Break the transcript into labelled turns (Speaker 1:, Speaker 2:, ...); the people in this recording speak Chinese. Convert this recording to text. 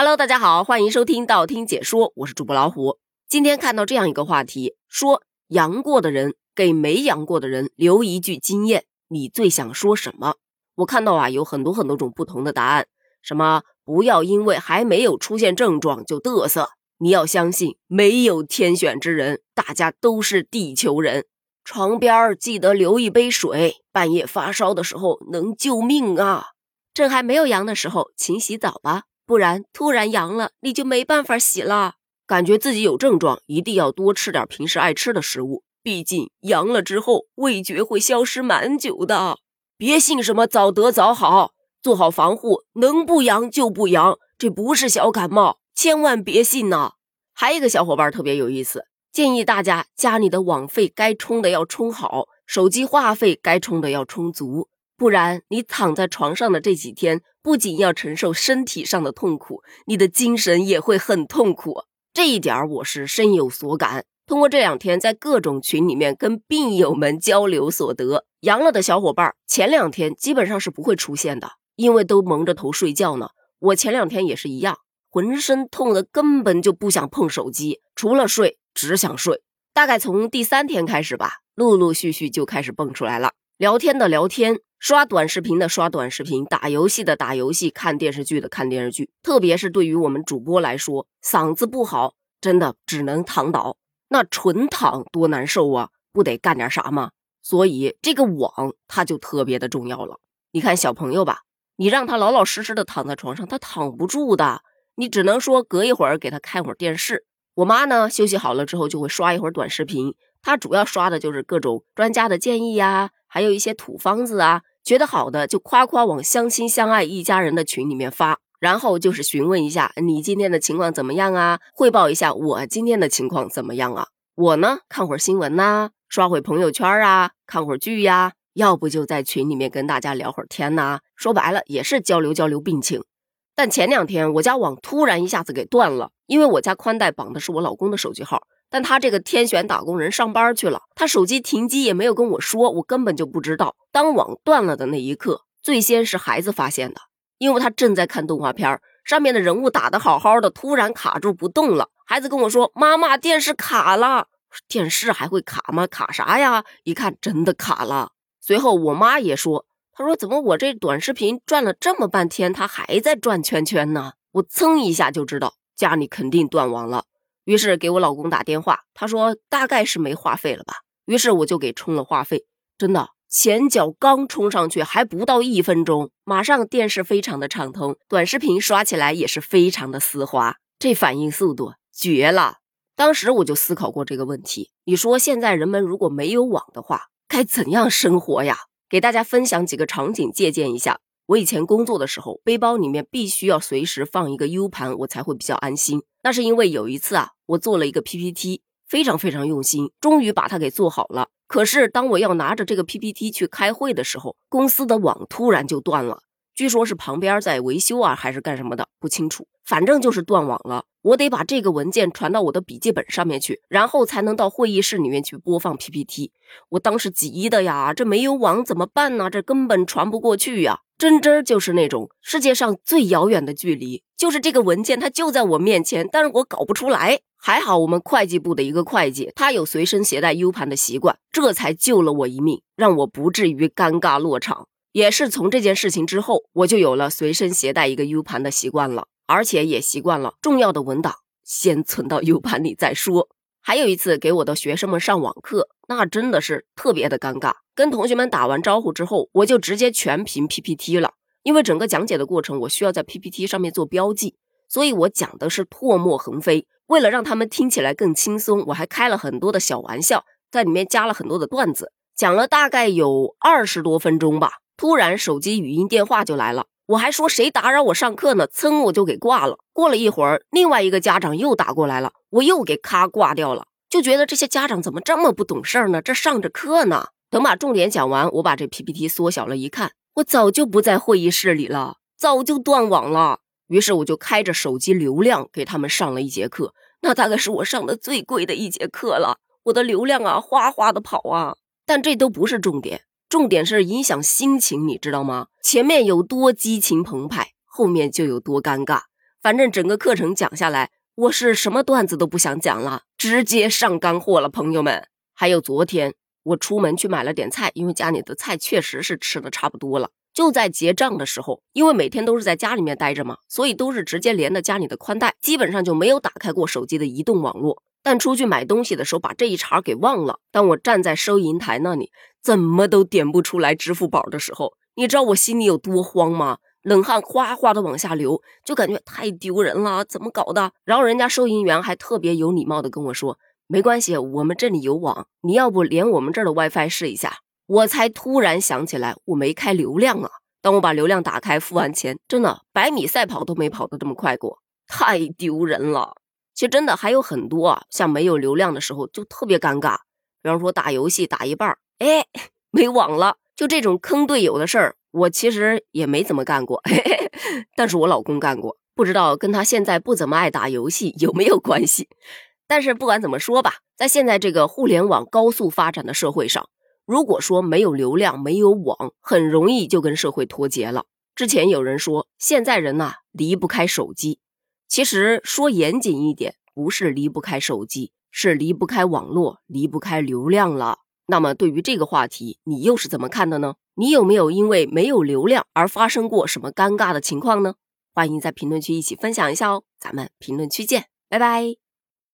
Speaker 1: Hello，大家好，欢迎收听道听解说，我是主播老虎。今天看到这样一个话题，说阳过的人给没阳过的人留一句经验，你最想说什么？我看到啊，有很多很多种不同的答案，什么不要因为还没有出现症状就嘚瑟，你要相信没有天选之人，大家都是地球人。床边记得留一杯水，半夜发烧的时候能救命啊。趁还没有阳的时候，勤洗澡吧。不然突然阳了，你就没办法洗了。感觉自己有症状，一定要多吃点平时爱吃的食物。毕竟阳了之后，味觉会消失蛮久的。别信什么早得早好，做好防护，能不阳就不阳。这不是小感冒，千万别信呐。还有一个小伙伴特别有意思，建议大家家里的网费该充的要充好，手机话费该充的要充足。不然，你躺在床上的这几天，不仅要承受身体上的痛苦，你的精神也会很痛苦。这一点我是深有所感。通过这两天在各种群里面跟病友们交流所得，阳了的小伙伴前两天基本上是不会出现的，因为都蒙着头睡觉呢。我前两天也是一样，浑身痛的根本就不想碰手机，除了睡只想睡。大概从第三天开始吧，陆陆续续就开始蹦出来了。聊天的聊天，刷短视频的刷短视频，打游戏的打游戏，看电视剧的看电视剧。特别是对于我们主播来说，嗓子不好，真的只能躺倒。那纯躺多难受啊！不得干点啥吗？所以这个网它就特别的重要了。你看小朋友吧，你让他老老实实的躺在床上，他躺不住的。你只能说隔一会儿给他看会儿电视。我妈呢，休息好了之后就会刷一会儿短视频，他主要刷的就是各种专家的建议呀。还有一些土方子啊，觉得好的就夸夸往相亲相爱一家人的群里面发，然后就是询问一下你今天的情况怎么样啊，汇报一下我今天的情况怎么样啊。我呢看会儿新闻呐，刷会朋友圈啊，看会儿剧呀，要不就在群里面跟大家聊会儿天呐。说白了也是交流交流病情。但前两天我家网突然一下子给断了，因为我家宽带绑的是我老公的手机号。但他这个天选打工人上班去了，他手机停机也没有跟我说，我根本就不知道。当网断了的那一刻，最先是孩子发现的，因为他正在看动画片，上面的人物打得好好的，突然卡住不动了。孩子跟我说：“妈妈，电视卡了。”电视还会卡吗？卡啥呀？一看真的卡了。随后我妈也说：“她说怎么我这短视频转了这么半天，它还在转圈圈呢？”我噌一下就知道家里肯定断网了。于是给我老公打电话，他说大概是没话费了吧。于是我就给充了话费，真的前脚刚充上去还不到一分钟，马上电视非常的畅通，短视频刷起来也是非常的丝滑，这反应速度绝了。当时我就思考过这个问题，你说现在人们如果没有网的话，该怎样生活呀？给大家分享几个场景，借鉴一下。我以前工作的时候，背包里面必须要随时放一个 U 盘，我才会比较安心。那是因为有一次啊，我做了一个 PPT，非常非常用心，终于把它给做好了。可是当我要拿着这个 PPT 去开会的时候，公司的网突然就断了。据说是旁边在维修啊，还是干什么的，不清楚。反正就是断网了。我得把这个文件传到我的笔记本上面去，然后才能到会议室里面去播放 PPT。我当时急的呀，这没有网怎么办呢？这根本传不过去呀。真真就是那种世界上最遥远的距离，就是这个文件它就在我面前，但是我搞不出来。还好我们会计部的一个会计，他有随身携带 U 盘的习惯，这才救了我一命，让我不至于尴尬落场。也是从这件事情之后，我就有了随身携带一个 U 盘的习惯了，而且也习惯了重要的文档先存到 U 盘里再说。还有一次给我的学生们上网课，那真的是特别的尴尬。跟同学们打完招呼之后，我就直接全屏 PPT 了，因为整个讲解的过程我需要在 PPT 上面做标记，所以我讲的是唾沫横飞。为了让他们听起来更轻松，我还开了很多的小玩笑，在里面加了很多的段子，讲了大概有二十多分钟吧。突然手机语音电话就来了，我还说谁打扰我上课呢？噌我就给挂了。过了一会儿，另外一个家长又打过来了，我又给咔挂掉了。就觉得这些家长怎么这么不懂事儿呢？这上着课呢。等把重点讲完，我把这 PPT 缩小了一看，我早就不在会议室里了，早就断网了。于是我就开着手机流量给他们上了一节课，那大概是我上的最贵的一节课了。我的流量啊，哗哗的跑啊。但这都不是重点，重点是影响心情，你知道吗？前面有多激情澎湃，后面就有多尴尬。反正整个课程讲下来，我是什么段子都不想讲了，直接上干货了，朋友们。还有昨天我出门去买了点菜，因为家里的菜确实是吃的差不多了。就在结账的时候，因为每天都是在家里面待着嘛，所以都是直接连的家里的宽带，基本上就没有打开过手机的移动网络。但出去买东西的时候，把这一茬给忘了。当我站在收银台那里，怎么都点不出来支付宝的时候，你知道我心里有多慌吗？冷汗哗哗的往下流，就感觉太丢人了，怎么搞的？然后人家收银员还特别有礼貌的跟我说：“没关系，我们这里有网，你要不连我们这儿的 WiFi 试一下？”我才突然想起来，我没开流量啊。当我把流量打开，付完钱，真的百米赛跑都没跑得这么快过，太丢人了。其实真的还有很多啊，像没有流量的时候就特别尴尬，比方说打游戏打一半，哎，没网了，就这种坑队友的事儿。我其实也没怎么干过，嘿 嘿但是我老公干过，不知道跟他现在不怎么爱打游戏有没有关系。但是不管怎么说吧，在现在这个互联网高速发展的社会上，如果说没有流量、没有网，很容易就跟社会脱节了。之前有人说，现在人呐离不开手机，其实说严谨一点，不是离不开手机，是离不开网络、离不开流量了。那么对于这个话题，你又是怎么看的呢？你有没有因为没有流量而发生过什么尴尬的情况呢？欢迎在评论区一起分享一下哦！咱们评论区见，拜拜。